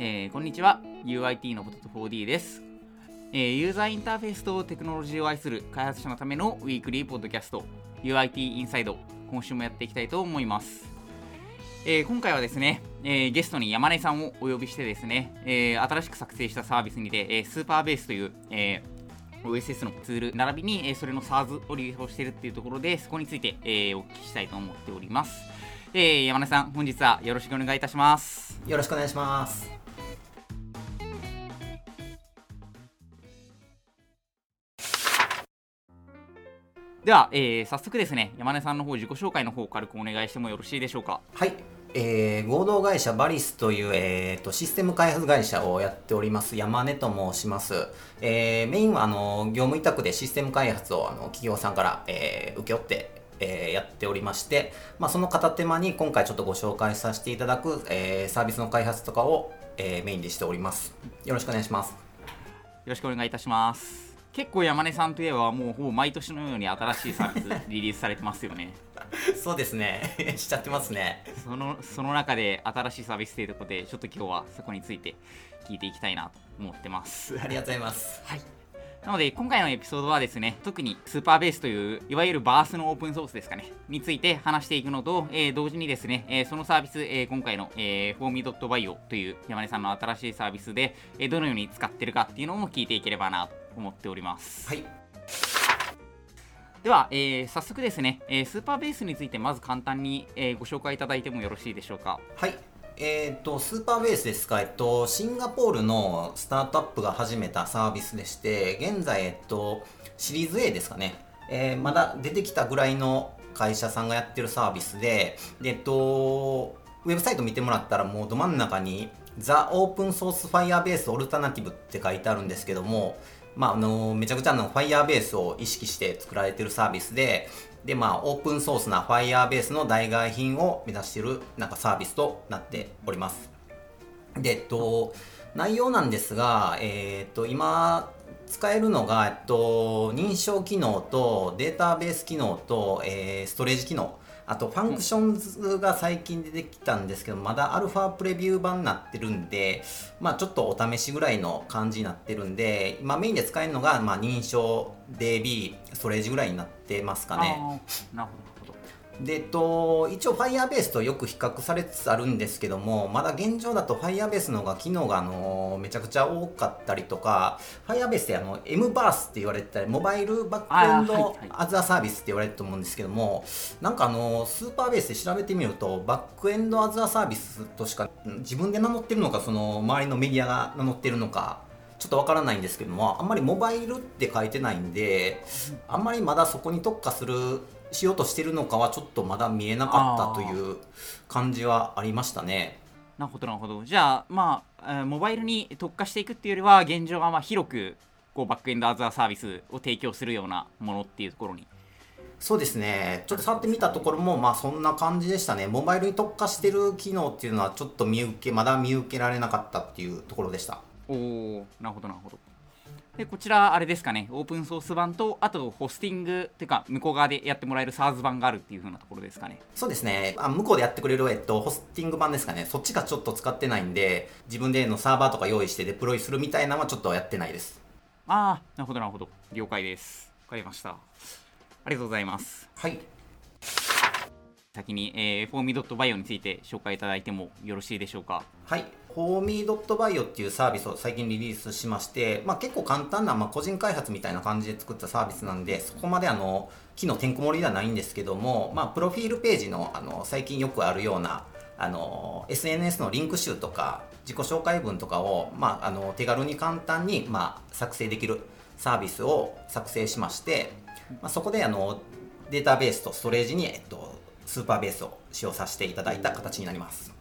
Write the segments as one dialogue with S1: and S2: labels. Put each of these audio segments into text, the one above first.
S1: えーこんにちは。UIT のポテト 4D です、えーユーザーインターフェースとテクノロジーを愛する開発者のためのウィークリーポッドキャスト UIT インサイド今週もやっていきたいと思います、えー今回はですね、えーゲストに山根さんをお呼びしてですね、えー新しく作成したサービスにて、えースーパーベースという、えー OSS のツール並びに、えーそれの SARS を利用しているっていうところでそこについて、えーお聞きしたいと思っております、えー山根さん本日はよろしくお願いいたします。
S2: よろしくお願いします。
S1: では、えー早速ですね山根さんの方自己紹介の方軽くお願いしてもよろしいでしょうか？
S2: はい、えー合同会社バリスという、えーとシステム開発会社をやっております山根と申します。えーメインはあの業務委託でシステム開発をあの企業さんから、えー請け負ってえーやっておりまして、まあ、その片手間に今回ちょっとご紹介させていただく、えーサービスの開発とかを、えーメインでしております。よろしくお願いします。
S1: よろしくお願いいたします結構山根さんといえばもうほぼ毎年のように新しいサービスリリースされてますよね
S2: そうですね。しちゃってますね。
S1: そのその中で新しいサービスというところでちょっと今日はそこについて聞いていきたいなと思ってます
S2: ありがとうございます。
S1: はいなので今回のエピソードはですね特にスーパーベースといういわゆるバースのオープンソースですかねについて話していくのと、えー同時にですね、えーそのサービス、えー今回の、えー、フォーミー .bio という山根さんの新しいサービスで、えーどのように使ってるかっていうのも聞いていければなと思っております
S2: はい。
S1: では、えー早速ですね、えースーパーベースについてまず簡単に、えーご紹介いただいてもよろしいでしょうか
S2: はい。えっ、と、スーパーベースですか、えっと、シンガポールのスタートアップが始めたサービスでして、現在、えっと、シリーズ A ですかね、えーまだ出てきたぐらいの会社さんがやってるサービスで、でえっと、ウェブサイト見てもらったら、もうど真ん中に、ザ・オープンソース・ファイアベース・オルタナティブって書いてあるんですけども、まあ、あのめちゃくちゃあの Firebase を意識して作られてるサービスで、で、まあ、オープンソースな Firebase の代替品を目指しているなんかサービスとなっております。で、えっと、内容なんですが、えっと、今、使えるのが、えっと、認証機能とデータベース機能と、えーストレージ機能、あと Functions が最近出てきたんですけど、まだアルファプレビュー版になってるんで、まあちょっとお試しぐらいの感じになってるんで、今メインで使えるのが、まあ認証 DB、ストレージぐらいになってますかね。
S1: なるほど
S2: で、と、一応 Firebase とよく比較されつつあるんですけども、まだ現状だと Firebase の方が機能があのめちゃくちゃ多かったりとか、Firebase ってあの MBARS って言われてたり、モバイルバックエンドアザーサービスって言われてると思うんですけども、なんかあのスーパーベースで調べてみると、バックエンドアザーサービスとしかん自分で名乗ってるのか、その周りのメディアが名乗ってるのか、ちょっとわからないんですけども、あんまりモバイルって書いてないんで、あんまりまだそこに特化するしようとしてるのかはちょっとまだ見えなかったという感じはありましたね。
S1: なるほどなるほどじゃあまあ、えーモバイルに特化していくっていうよりは現状はまあ広くこうバックエンドアザーサービスを提供するようなものっていうところに
S2: そうですね。ちょっと触ってみたところもまあそんな感じでしたね。モバイルに特化してる機能っていうのはちょっと見受けまだ見受けられなかったっていうところでした。
S1: おおなるほどなるほど。でこちらあれですかね。オープンソース版とあとホスティングっていうか向こう側でやってもらえる SARS 版があるっていう風なところですかね。
S2: そうですね。あ向こうでやってくれる、えっと、ホスティング版ですかね。そっちがちょっと使ってないんで、自分でのサーバーとか用意してデプロイするみたいなのはちょっとやってないです。
S1: ああなるほどなるほど。了解です。わかりました。ありがとうございます。
S2: はい。
S1: 先に、えー、フォーミー .bio について紹介いただいてもよろしいでしょうか？
S2: はい、ホーミー .bio っていうサービスを最近リリースしまして、まあ、結構簡単な、まあ、個人開発みたいな感じで作ったサービスなんで、そこまであの機能てんこ盛りではないんですけども、まあ、プロフィールページのあの最近よくあるようなあの SNS のリンク集とか自己紹介文とかを、まあ、あの手軽に簡単に、まあ、作成できるサービスを作成しまして、まあ、そこであのデータベースとストレージに、えっと、スーパーベースを使用させていただいた形になります。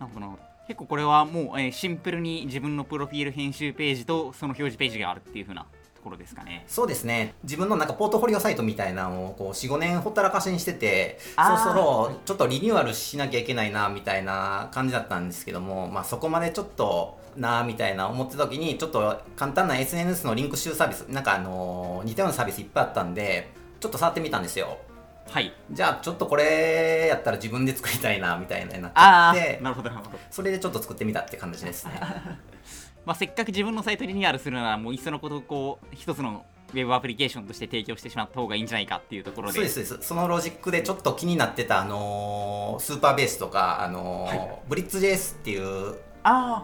S1: なるほどなるほど結構これはもう、えーシンプルに自分のプロフィール編集ページとその表示ページがあるっていう風なところですかね。
S2: そうですね。自分のなんかポートフォリオサイトみたいなのをこう45年ほったらかしにしててそろそろちょっとリニューアルしなきゃいけないなみたいな感じだったんですけども、まあ、そこまでちょっとなみたいな思ってた時にちょっと簡単な SNS のリンク集サービスなんかあのー似たようなサービスいっぱいあったんでちょっと触ってみたんですよ
S1: はい。
S2: じゃあちょっとこれやったら自分で作りたいなみたいなになっちゃって
S1: なるほどなるほど、
S2: それでちょっと作ってみたって感じですね。
S1: まあ、せっかく自分のサイトリニューアルするならもういっそのことこう一つのウェブアプリケーションとして提供してしまった方がいいんじゃないかっていうところで。
S2: そうですそのロジックでちょっと気になってた、あのー Supabase とか、あのー
S1: はい。
S2: Blitz JS っていう
S1: あ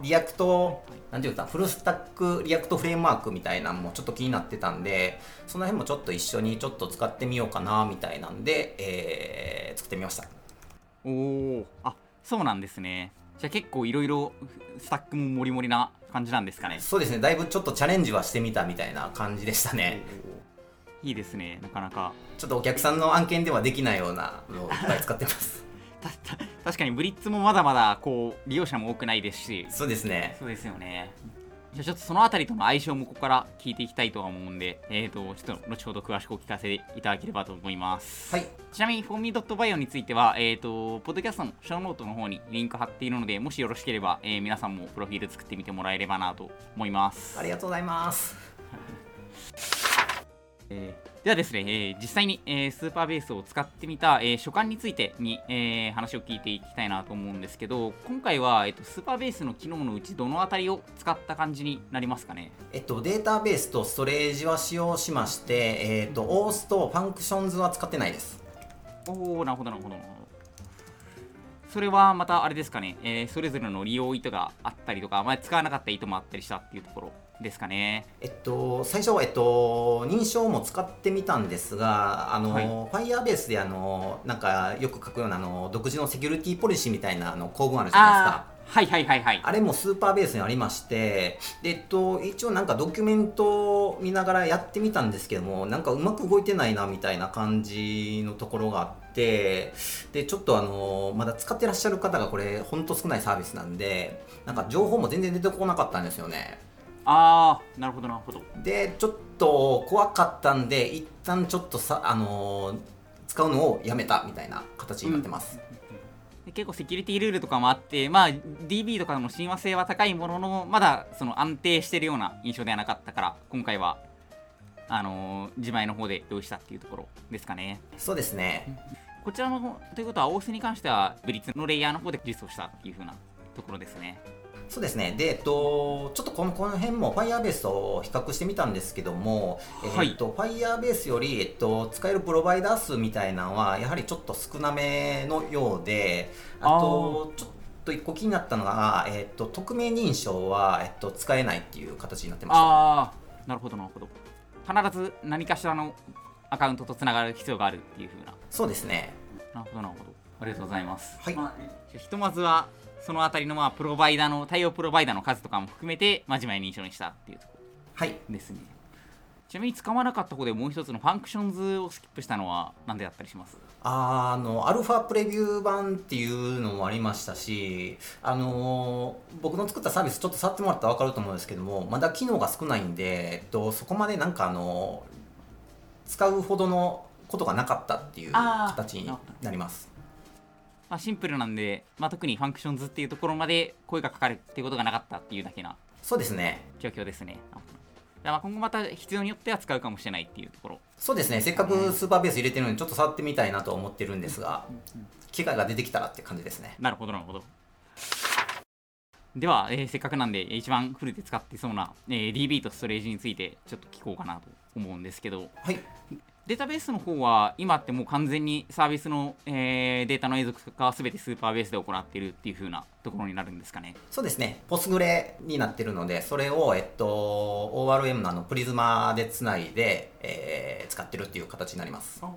S2: React なんていうかフルスタック React フレームワークみたいなのもちょっと気になってたんでその辺もちょっと一緒にちょっと使ってみようかなみたいなんで、えー作ってみました。
S1: おおあそうなんですね。じゃあ結構いろいろスタックもモリモリな感じなんですかね。
S2: そうですね。だいぶちょっとチャレンジはしてみたみたいな感じでしたね。
S1: いいですねなかなか。
S2: ちょっとお客さんの案件ではできないようなのをいっぱい使ってます。
S1: た た確かにブリッツもまだまだこう利用者も多くないですし。
S2: そうですね。
S1: そうですよね。じゃあちょっとそのあたりとの相性もここから聞いていきたいとは思うんで、えーと、ちょっと後ほど詳しくお聞かせいただければと思います。
S2: はい。
S1: ちなみに、フォーミー .bio については、えーと、ポッドキャストのショーノートの方にリンク貼っているので、もしよろしければ、えー皆さんもプロフィール作ってみてもらえればなと思います。
S2: ありがとうございます
S1: えーではですね、えー実際に、えー Supabase を使ってみた、えー所感についてに、えー話を聞いていきたいなと思うんですけど、今回は、えーと Supabase の機能のうち、どのあたりを使った感じになりますかね？
S2: えっと、データベースとストレージは使用しまして、えっと、オースとファンクションズは使ってないです。
S1: おおなるほどなるほどなるほどそれはまたあれですかね、えーそれぞれの利用意図があったりとか、まあ、使わなかった意図もあったりしたっていうところですかね
S2: えっと、最初、えっと、認証も使ってみたんですが、あの、
S1: はい
S2: Firebase であの、なんかよく書くようなあの独自のセキュリティポリシーみたいなあの構文あるじゃないですか。
S1: はいはいはいはい
S2: あれもスーパーベースにありまして、でえっと、一応なんかドキュメントを見ながらやってみたんですけども、なんかうまく動いてないなみたいな感じのところがあって、で、ちょっとあの、まだ使ってらっしゃる方がこれ、ほんと少ないサービスなんで、なんか情報も全然出てこなかったんですよね。
S1: ああなるほどなるほど。
S2: で、ちょっと怖かったんで、一旦ちょっとさ、あの使うのをやめたみたいな形になってます。
S1: で結構セキュリティルールとかもあって、まあ、DB とかの親和性は高いもののまだその安定してるような印象ではなかったから今回はあのー自前の方で用意したっていうところですかね。
S2: そうですね。
S1: こちらの方ということは OS に関してはブリッツのレイヤーの方で実装したっていう風なところですね
S2: そうですね。で、えっと、ちょっとこのこの辺も Firebase と比較してみたんですけども、
S1: はい。
S2: えっと、Firebase より、えっと、使えるプロバイダー数みたいなのは、やはりちょっと少なめのようで、あと、ちょっと一個気になったのが、えっと、匿名認証は、えっと、使えないっていう形になってました。
S1: ああなるほどなるほど。必ず何かしらのアカウントとつながる必要があるっていう風な。
S2: そうですね。
S1: なるほどなるほど。ありがとうございます。
S2: はい。
S1: まあひとまずはそのあたりのまあプロバイダーの対応プロバイダーの数とかも含めて真面目に認証にしたっていうとこ
S2: はい。
S1: ろですねちなみに使わなかった方でもう一つの Functions をスキップしたのは何でだったりします？
S2: あのアルファプレビュー版っていうのもありましたし、あの僕の作ったサービスちょっと触ってもらったら分かると思うんですけどもまだ機能が少ないんで、えっと、そこまでなんかあの使うほどのことがなかったっていう形に
S1: な
S2: ります。
S1: まあ、シンプルなんで、まあ、特に Functions っていうところまで声がかかるっていうことがなかったっていうだけな
S2: そうですね。
S1: 状況ですねあまあ今後また必要によっては使うかもしれないっていうところ
S2: そうですね。せっかく Supabase 入れてるのにちょっと触ってみたいなと思ってるんですが、機会が出てきたらって感じですね。
S1: なるほどなるほどでは、えーせっかくなんで一番フルで使ってそうな、えー DB とストレージについてちょっと聞こうかなと思うんですけど
S2: はい。
S1: データベースの方は今ってもう完全にサービスの、えーデータの永続化は全てスーパーベースで行っているっていう風なところになるんですかね？
S2: そうですね、ポスグレになってるので、それを、えっと、ORM のあのプリズマでつないで、えー使ってるっていう形になります。
S1: な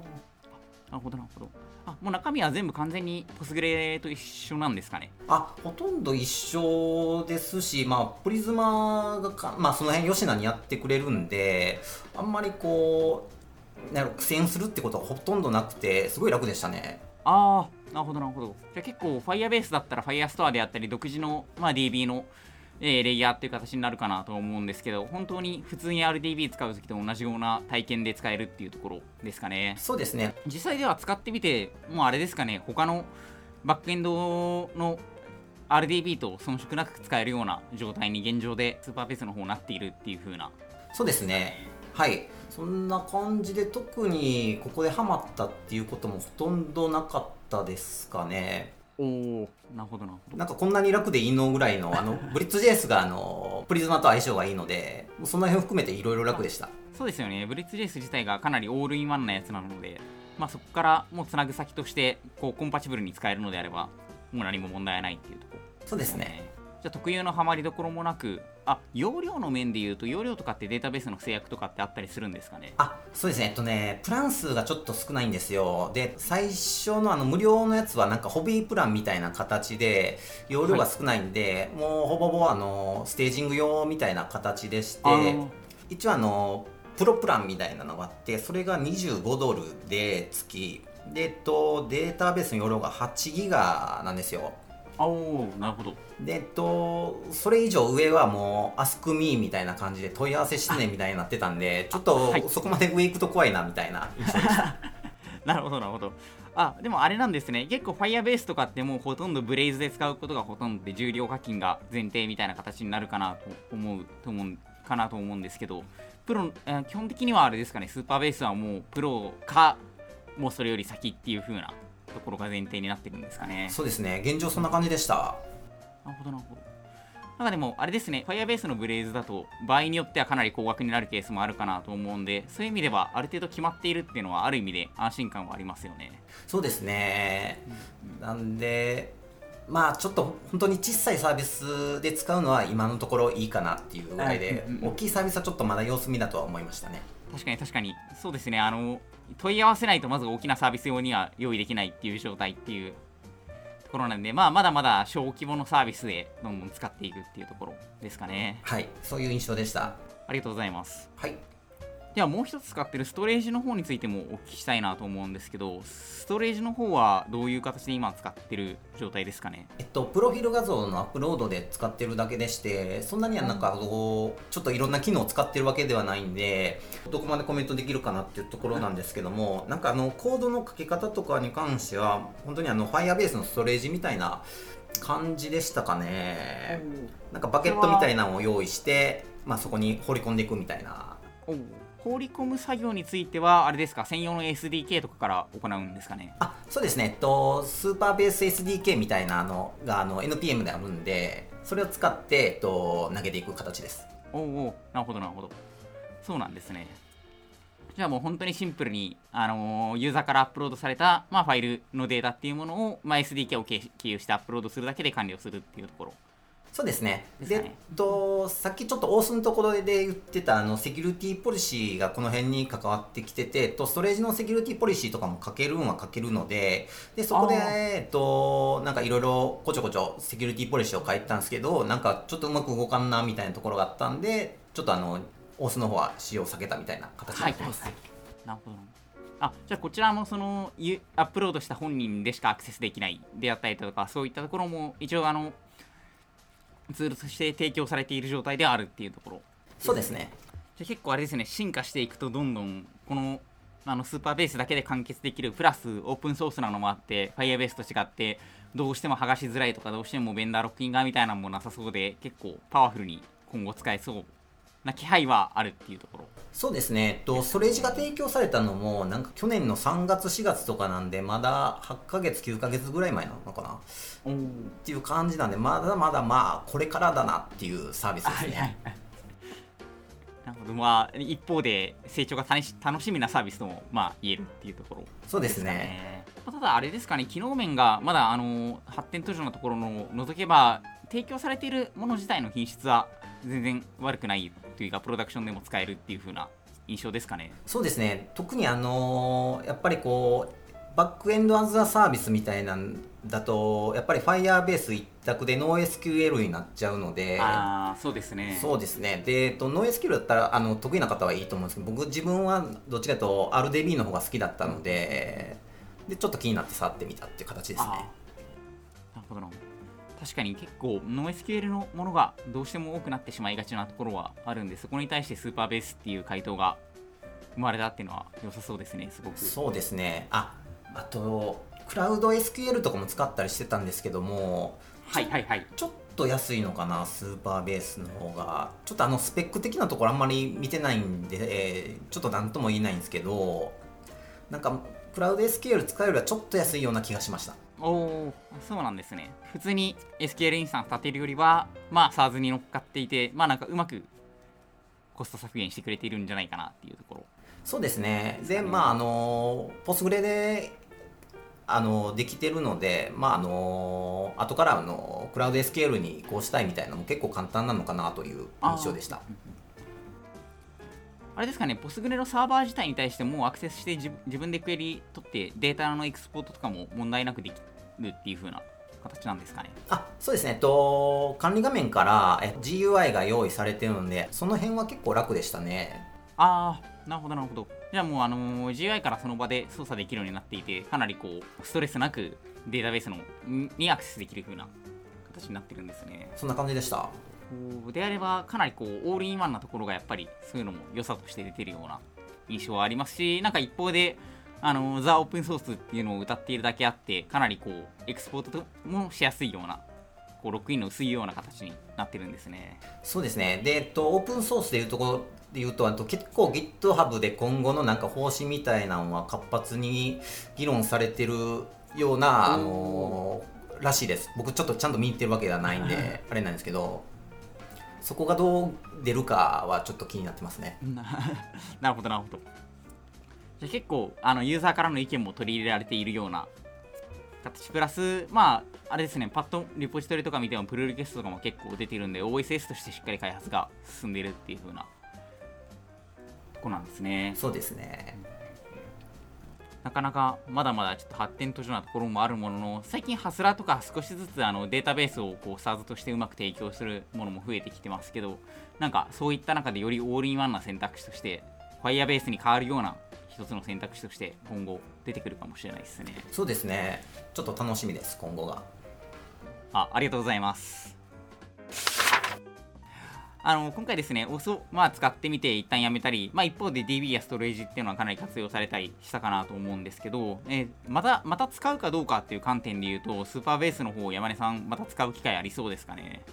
S1: るほどなるほど。あもう中身は全部完全にポスグレと一緒なんですかね？
S2: あほとんど一緒ですし、まあ、プリズマがか、まあ、その辺、吉野にやってくれるんで、あんまりこう、なん苦戦するってことはほとんどなくて、すごい楽でしたね。
S1: ああなるほどなるほどじゃあ結構 Firebase だったら Firestore であったり独自の、まあ、DB の、えーレイヤーっていう形になるかなと思うんですけど本当に普通に RDB 使う時と同じような体験で使えるっていうところですかね
S2: そうですね、
S1: 実際では使ってみてもうあれですかね他のバックエンドの RDB と遜色なく使えるような状態に現状でスーパーベースの方になっているっていう風な
S2: そうですね。はい。そんな感じで特にここでハマったっていうこともほとんどなかったですかね。
S1: おおなるほどな。るほど
S2: なんかこんなに楽でいいのぐらいのあの ブリッツ JS があのプリズマと相性がいいのでもうその辺を含めていろいろ楽でした。
S1: そうですよね。ブリッツ JS 自体がかなりオールインワンなやつなのでまあそこからもうつなぐ先としてこうコンパチブルに使えるのであればもう何も問題ないっていうとこ。ろ
S2: そうですね
S1: じゃあ特有のハマりどころもなくあ容量の面でいうと容量とかってデータベースの制約とかってあったりするんですかね？
S2: あそうですね。えっとねプラン数がちょっと少ないんですよ。で最初のあの無料のやつはなんかホビープランみたいな形で容量が少ないんで、もうほぼほぼあのステージング用みたいな形でして一応あのプロプランみたいなのがあってそれが25ドルで月。で、えっと、データベースの容量が8ギガなんですよ
S1: あおーなるほど。
S2: でえっとそれ以上上はもう Ask Me みたいな感じで問い合わせしてねみたいになってたんでちょっと
S1: はい。
S2: そこまで上行くと怖いなみたいな。印象でした
S1: なるほどなるほど。あでもあれなんですね。結構 Firebase とかってもうほとんど Blaze で使うことがほとんどで重量課金が前提みたいな形になるかなと思うと思うかなと思うんですけど。プロえー基本的にはあれですかね。スーパーベースはもうプロかもうそれより先っていう風なところが前提になってるんですかね。
S2: そうですね。現状そんな感じでした。
S1: なるほどなるほど。なんかでもあれですね Firebase の Blaze だと場合によってはかなり高額になるケースもあるかなと思うんでそういう意味ではある程度決まっているっていうのはある意味で安心感はありますよね。
S2: そうですね。なんでまあちょっと本当に小さいサービスで使うのは今のところいいかなっていうぐらいで
S1: うんうんうん。
S2: 大きいサービスはちょっとまだ様子見だとは思いましたね。
S1: 確かに確かに。そうですね。あの問い合わせないとまず大きなサービス用には用意できないっていう状態っていうところなんで、まあ、まだまだ小規模のサービスでどんどん使っていくっていうところですかね。
S2: はい。そういう印象でした。
S1: ありがとうございます。
S2: はい
S1: ではもう一つ使ってるストレージの方についてもお聞きしたいなと思うんですけどストレージの方はどういう形で今使ってる状態ですかね？
S2: えっと、プロフィール画像のアップロードで使ってるだけでしてそんなにはなんかこうちょっといろんな機能を使ってるわけではないんでどこまでコメントできるかなっていうところなんですけども なんかあのコードの書き方とかに関しては本当にあの Firebase のストレージみたいな感じでしたかね。なんかバケットみたいなのを用意して、まあ、そこに放り込んでいくみたいな
S1: 放り込む作業についてはあれですか？専用の SDK とかから行うんですかね？
S2: あそうですね、えっと、スーパーベース SDK みたいなのがあの NPM であるんでそれを使って、えっと、投げていく形です。
S1: おうおうなるほどなるほど。そうなんですね。じゃあもう本当にシンプルに、あのーユーザーからアップロードされた、まあ、ファイルのデータっていうものを、まあ、SDK を経経由してアップロードするだけで完了するっていうところ
S2: そうですね。で、
S1: ね
S2: えっと、さっきちょっと大須のところで言ってたあのセキュリティポリシーがこの辺に関わってきてて、と、ストレージのセキュリティポリシーとかも書けるんは書けるので、でそこでえっと、なんかいろいろこちょこちょセキュリティポリシーを書いてたんですけど、なんかちょっとうまく動かんなみたいなところがあったんで、ちょっとあの、大須の方は使用を避けたみたいな形になってます。
S1: なるほどあじゃあこちらもそのゆアップロードした本人でしかアクセスできないであったりとかそういったところも一応あのツールとして提供されている状態であるっていうところ
S2: そうですね。
S1: じゃあ結構あれですね進化していくとどんどんこのあのスーパーベースだけで完結できるプラスオープンソースなのもあって Firebase と違ってどうしても剥がしづらいとかどうしてもベンダーロックイン側みたいなのもなさそうで結構パワフルに今後使えそうな気配はあるっていうところ。
S2: そうですね、えっと、ストレージが提供されたのも、なんか去年の3月、4月とかなんで、まだ8ヶ月、9ヶ月ぐらい前なのかな？っていう感じなんで、まだまだまあ、これからだなっていうサービスですね。
S1: なるほど。まあ一方で成長が楽し楽しみなサービスともまあ言えるっていうところ。
S2: そうですね。
S1: ね。ただあれですかね。機能面がまだあの発展途上のところの除けば提供されているもの自体の品質は全然悪くないというかプロダクションでも使えるっていう風な印象ですかね
S2: そうですね、特にあのーやっぱりこう、バックエンドアズアサービスみたいなんだと、やっぱり Firebase 一択で NoSQL になっちゃうので、
S1: ああそうですね
S2: そうですね。で、えっと、ノーエスキルだったら、あの、得意な方はいいと思うんですけど、僕自分はどっちかというと RDB の方が好きだったので、で、ちょっと気になって触ってみたっていう形ですね。
S1: なるほどな確かに結構 NoSQL のものがどうしても多くなってしまいがちなところはあるんでそこに対してスーパーベースっていう回答が生まれたっていうのは良さそうですねすごく。
S2: そうですね。あ、あと、クラウド SQL とかも使ったりしてたんですけども、
S1: はいはいはい。
S2: ちょっと安いのかなスーパーベースの方が。ちょっとあのスペック的なところあんまり見てないんで、えーちょっと何とも言えないんですけどなんかクラウド SQL 使うよりはちょっと安いような気がしました。
S1: おおそうなんですね。普通に SQL インスタンス立てるよりはまあ SARS に乗っかっていてまあなんかうまくコスト削減してくれているんじゃないかなっていうところ。
S2: そうですね。でまああのポスグレであのできてるのでまああの後からあのクラウド SQL に移行したいみたいなのも結構簡単なのかなという印象でした
S1: あれですかね、ポスグレのサーバー自体に対してもうアクセスして自自分でクエリ取ってデータのエクスポートとかも問題なくできるっていう風な形なんですかね？
S2: あそうですね、えっと、管理画面からえ GUI が用意されてるのでその辺は結構楽でしたね
S1: あー、なるほどなるほど。じゃあもうあのー GUI からその場で操作できるようになっていて、かなりこう、ストレスなくデータベースのんにアクセスできる風な形になってるんですね。
S2: そんな感じでした
S1: こうであれば、かなりこう、オールインワンなところがやっぱりそういうのも良さとして出てるような印象はありますし、なんか一方で、あのザ・オープンソースっていうのを歌っているだけあって、かなりこう、エクスポートもしやすいような、こうロックインの薄いような形になってるんですね。
S2: そうですね。で、えっと、オープンソースでいうところでいうとあと結構 GitHub で今後のなんか方針みたいなのは活発に議論されてるような、あのらしいです。僕ちょっとちゃんと見に行ってるわけではないんであれなんですけどそこがどう出るかはちょっと気になってますね。
S1: な なるほどなるほど。じゃあ結構あのユーザーからの意見も取り入れられているような形。プラスまああれですねパッとリポジトリとか見てもプルリクエストとかも結構出ているんで OSS としてしっかり開発が進んでいるっていう風なとこなんですね。
S2: そうですね
S1: なかなかまだまだちょっと発展途上なところもあるものの最近ハスラーとか少しずつあのデータベースをこう SARS としてうまく提供するものも増えてきてますけどなんかそういった中でよりオールインワンな選択肢として Firebase に変わるような一つの選択肢として今後出てくるかもしれないですね。
S2: そうですね。ちょっと楽しみです今後が。
S1: あありがとうございますあの今回ですね、おそまあ、使ってみて一旦やめたり、まあ、一方で DB やストレージっていうのはかなり活用されたりしたかなと思うんですけど、えーまたまた使うかどうかっていう観点で言うと、スーパーベースの方、山根さん、また使う機会ありそうですかね？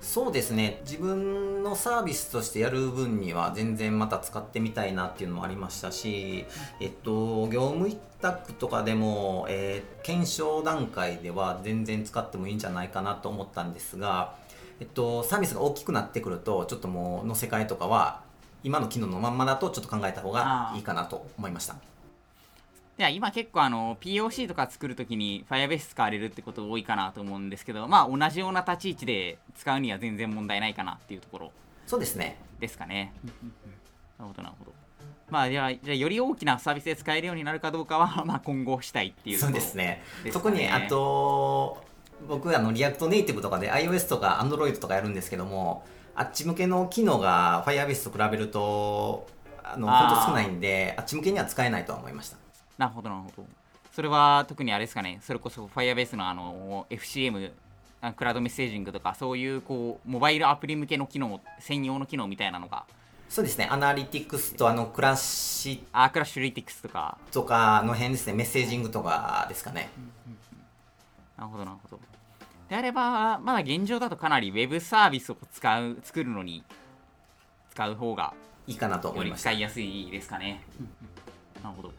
S2: そうですね自分のサービスとしてやる分には全然また使ってみたいなっていうのもありましたし、えっと、業務委託とかでも、えー検証段階では全然使ってもいいんじゃないかなと思ったんですが、えっと、サービスが大きくなってくるとちょっともう載せ替えとかは今の機能のまんまだとちょっと考えた方がいいかなと思いました。
S1: では今結構あの POC とか作るときに Firebase 使われるってこと多いかなと思うんですけど、まあ同じような立ち位置で使うには全然問題ないかなっていうところ。
S2: そうですね。
S1: ですかね。なるほどなるほど。まあじゃあじゃあより大きなサービスで使えるようになるかどうかはまあ今後したいっていうところ
S2: そうですね。特にあと僕あの React Native とかで iOS とか Android とかやるんですけどもあっち向けの機能が Firebase と比べるとあの本当少ないんであっち向けには使えないとは思いました。
S1: なるほどなるほど。それは特にあれですかね、それこそ Firebase のあの FCM、あクラウドメッセージングとかそういうこうモバイルアプリ向けの機能、専用の機能みたいなのが、
S2: そうですね。アナリティクスとあのクラッシ
S1: アークラッシュリティクスとか、
S2: ュとかの辺ですね。メッセージングとかですかね。
S1: なるほどなるほど。であれば、まだ現状だとかなり Web サービスを使う、作るのに使う方が
S2: いいかなと思いました
S1: 使いやすいですかね。なるほど。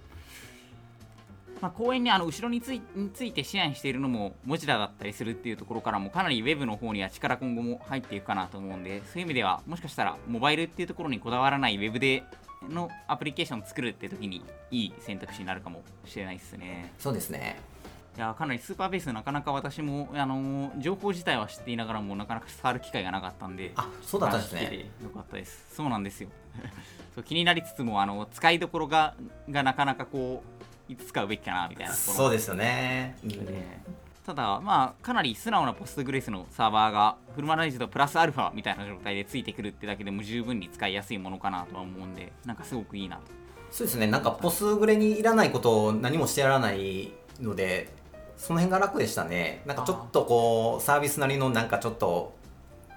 S1: まあ、公園にあの後ろについについて支援しているのも文字だだったりするっていうところからもかなり Web の方には力今後も入っていくかなと思うんでそういう意味ではもしかしたらモバイルっていうところにこだわらない Web でのアプリケーションを作るって時にいい選択肢になるかもしれないですね。
S2: そうですね
S1: いやかなりスーパーベースなかなか私も、あのー情報自体は知っていながらもなかなか触る機会がなかったんで
S2: あそうだったんですね。
S1: よかったです。そうなんですよ。そう気になりつつもあの使いどころががなかなかこういつ使うべきかなみたいな
S2: そうですよね、うん。
S1: でただまあかなり素直なポストグレスのサーバーがフルマナイズとプラスアルファみたいな状態でついてくるってだけでも十分に使いやすいものかなとは思うんでなんかすごくいいなと。
S2: そうですね。なんかポスグレにいらないことを何もしてやらないのでその辺が楽でしたね。なんかちょっとこうサービスなりのなんかちょっと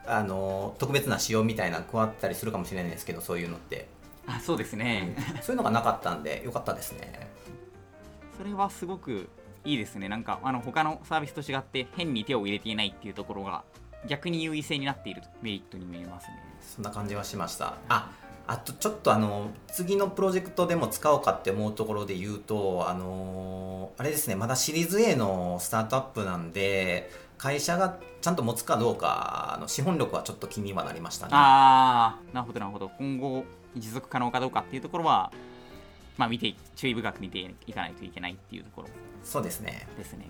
S2: あの特別な仕様みたいなの加わったりするかもしれないですけどそういうのって。
S1: あそうですね、
S2: そういうのがなかったんでよかったですね。
S1: それはすごくいいですね。なんかあの他のサービスと違って変に手を入れていないっていうところが逆に優位性になっているメリットに見えますね。
S2: そんな感じはしました。ああとちょっとあの次のプロジェクトでも使おうかって思うところで言うとあのあれですねまだシリーズ A のスタートアップなんで会社がちゃんと持つかどうかあの資本力はちょっと気にはなりましたね。
S1: ああなるほどなるほど。今後持続可能かどうかっていうところはまあ見て注意深く見ていかないといけないっていうところ。
S2: そうですね。
S1: ですね。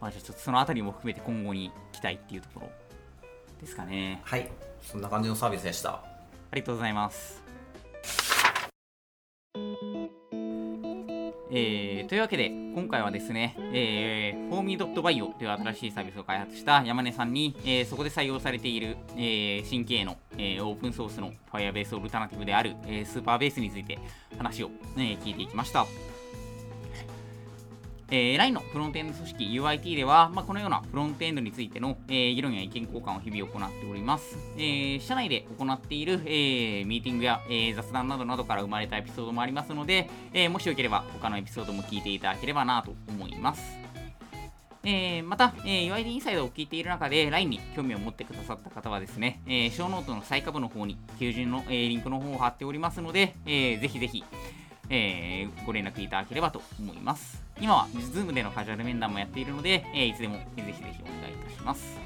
S1: まあじゃあちょっとそのあたりも含めて今後に期待っていうところですかね。
S2: はい。そんな感じのサービスでした
S1: ありがとうございます。えーというわけで、今回はですね、えー、フォーミー .bio という新しいサービスを開発した山根さんに、えーそこで採用されている、えー新規への、えーオープンソースの Firebase オルタナティブである、えースーパーベースについて話を、えー聞いていきました。えー LINE のフロントエンド組織 UIT では、まあ、このようなフロントエンドについての、えー議論や意見交換を日々行っております。えー社内で行っている、えーミーティングや、えー雑談などなどから生まれたエピソードもありますので、えーもしよければ他のエピソードも聞いていただければなと思います。えーまた、えー UID インサイドを聞いている中で LINE に興味を持ってくださった方はですね、えー、ショーノートの最下部の方に求人の、えーリンクの方を貼っておりますので、えーぜひぜひ、えーご連絡いただければと思います。今は Zoom でのカジュアル面談もやっているので、えーいつでもぜひぜひお願いいたします。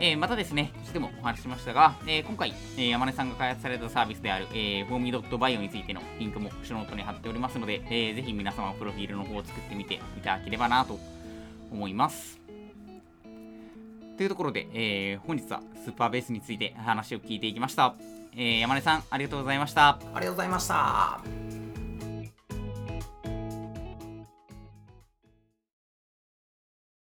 S1: えーまたですね、いつでもお話ししましたが、えー今回、えー山根さんが開発されたサービスである、えー、フォーミー .bio についてのリンクもショーノートに貼っておりますので、えーぜひ皆様プロフィールの方を作ってみていただければなと思います。というところで、えー本日はスーパーベースについて話を聞いていきました。えー山根さん、ありがとうございました。
S2: ありがとうございました